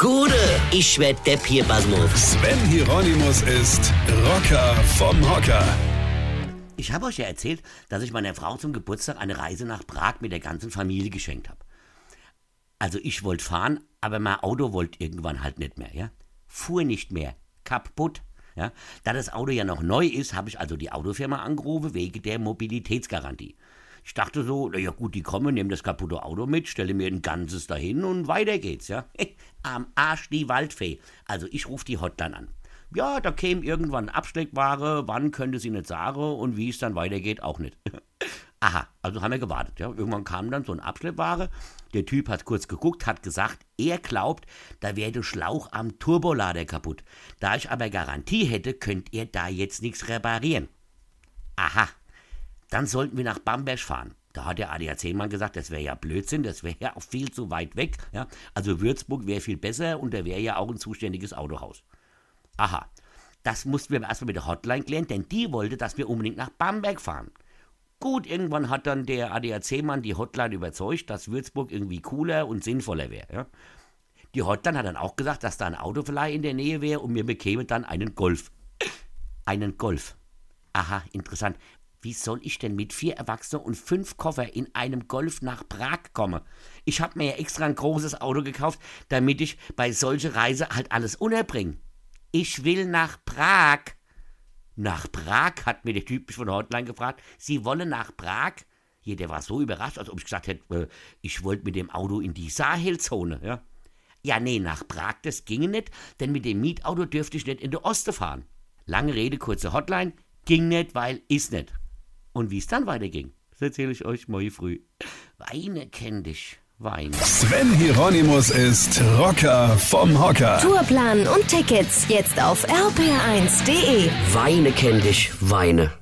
Gude, ich werd Depp hier, Basmus. Sven Hieronymus ist Rocker vom Hocker. Ich habe euch ja erzählt, dass ich meiner Frau zum Geburtstag eine Reise nach Prag mit der ganzen Familie geschenkt habe. Also ich wollte fahren, aber mein Auto wollte irgendwann halt nicht mehr, ja? Fuhr nicht mehr. Kaputt. Ja? Da das Auto ja noch neu ist, habe ich also die Autofirma angerufen wegen der Mobilitätsgarantie. Ich dachte so, na ja gut, die kommen, nehmen das kaputte Auto mit, stelle mir ein ganzes dahin und weiter geht's, ja. Am Arsch die Waldfee. Also ich rufe die Hotline an. Ja, da käme irgendwann Abschleckware, wann könnte sie nicht sagen und wie es dann weitergeht, auch nicht. Aha, also haben wir gewartet. Ja. Irgendwann kam dann so ein Abschleppware. Der Typ hat kurz geguckt, hat gesagt, er glaubt, da wäre Schlauch am Turbolader kaputt. Da ich aber Garantie hätte, könnt ihr da jetzt nichts reparieren. Aha, dann sollten wir nach Bamberg fahren. Da hat der ADAC-Mann gesagt, das wäre ja Blödsinn, das wäre ja auch viel zu weit weg. Ja? Also Würzburg wäre viel besser und da wäre ja auch ein zuständiges Autohaus. Aha, das mussten wir erstmal mit der Hotline klären, denn die wollte, dass wir unbedingt nach Bamberg fahren. Gut, irgendwann hat dann der ADAC-Mann die Hotline überzeugt, dass Würzburg irgendwie cooler und sinnvoller wäre. Ja? Die Hotline hat dann auch gesagt, dass da ein Autoverleih in der Nähe wäre und wir bekämen dann einen Golf. Einen Golf. Aha, interessant. Wie soll ich denn mit vier Erwachsenen und fünf Koffer in einem Golf nach Prag kommen? Ich habe mir ja extra ein großes Auto gekauft, damit ich bei solcher Reise halt alles unterbringe. Ich will nach Prag. Nach Prag, hat mir der Typ von der Hotline gefragt. Sie wollen nach Prag? Hier, der war so überrascht, als ob ich gesagt hätte, äh, ich wollte mit dem Auto in die Sahelzone, ja. Ja, nee, nach Prag, das ginge nicht, denn mit dem Mietauto dürfte ich nicht in der Oste fahren. Lange Rede, kurze Hotline, ging nicht, weil ist nicht. Und wie es dann weiterging, das erzähle ich euch morgen früh. Weine kenn dich, Weine. Sven Hieronymus ist Rocker vom Hocker. Tourplan und Tickets jetzt auf rpr1.de. Weine kenn dich, Weine.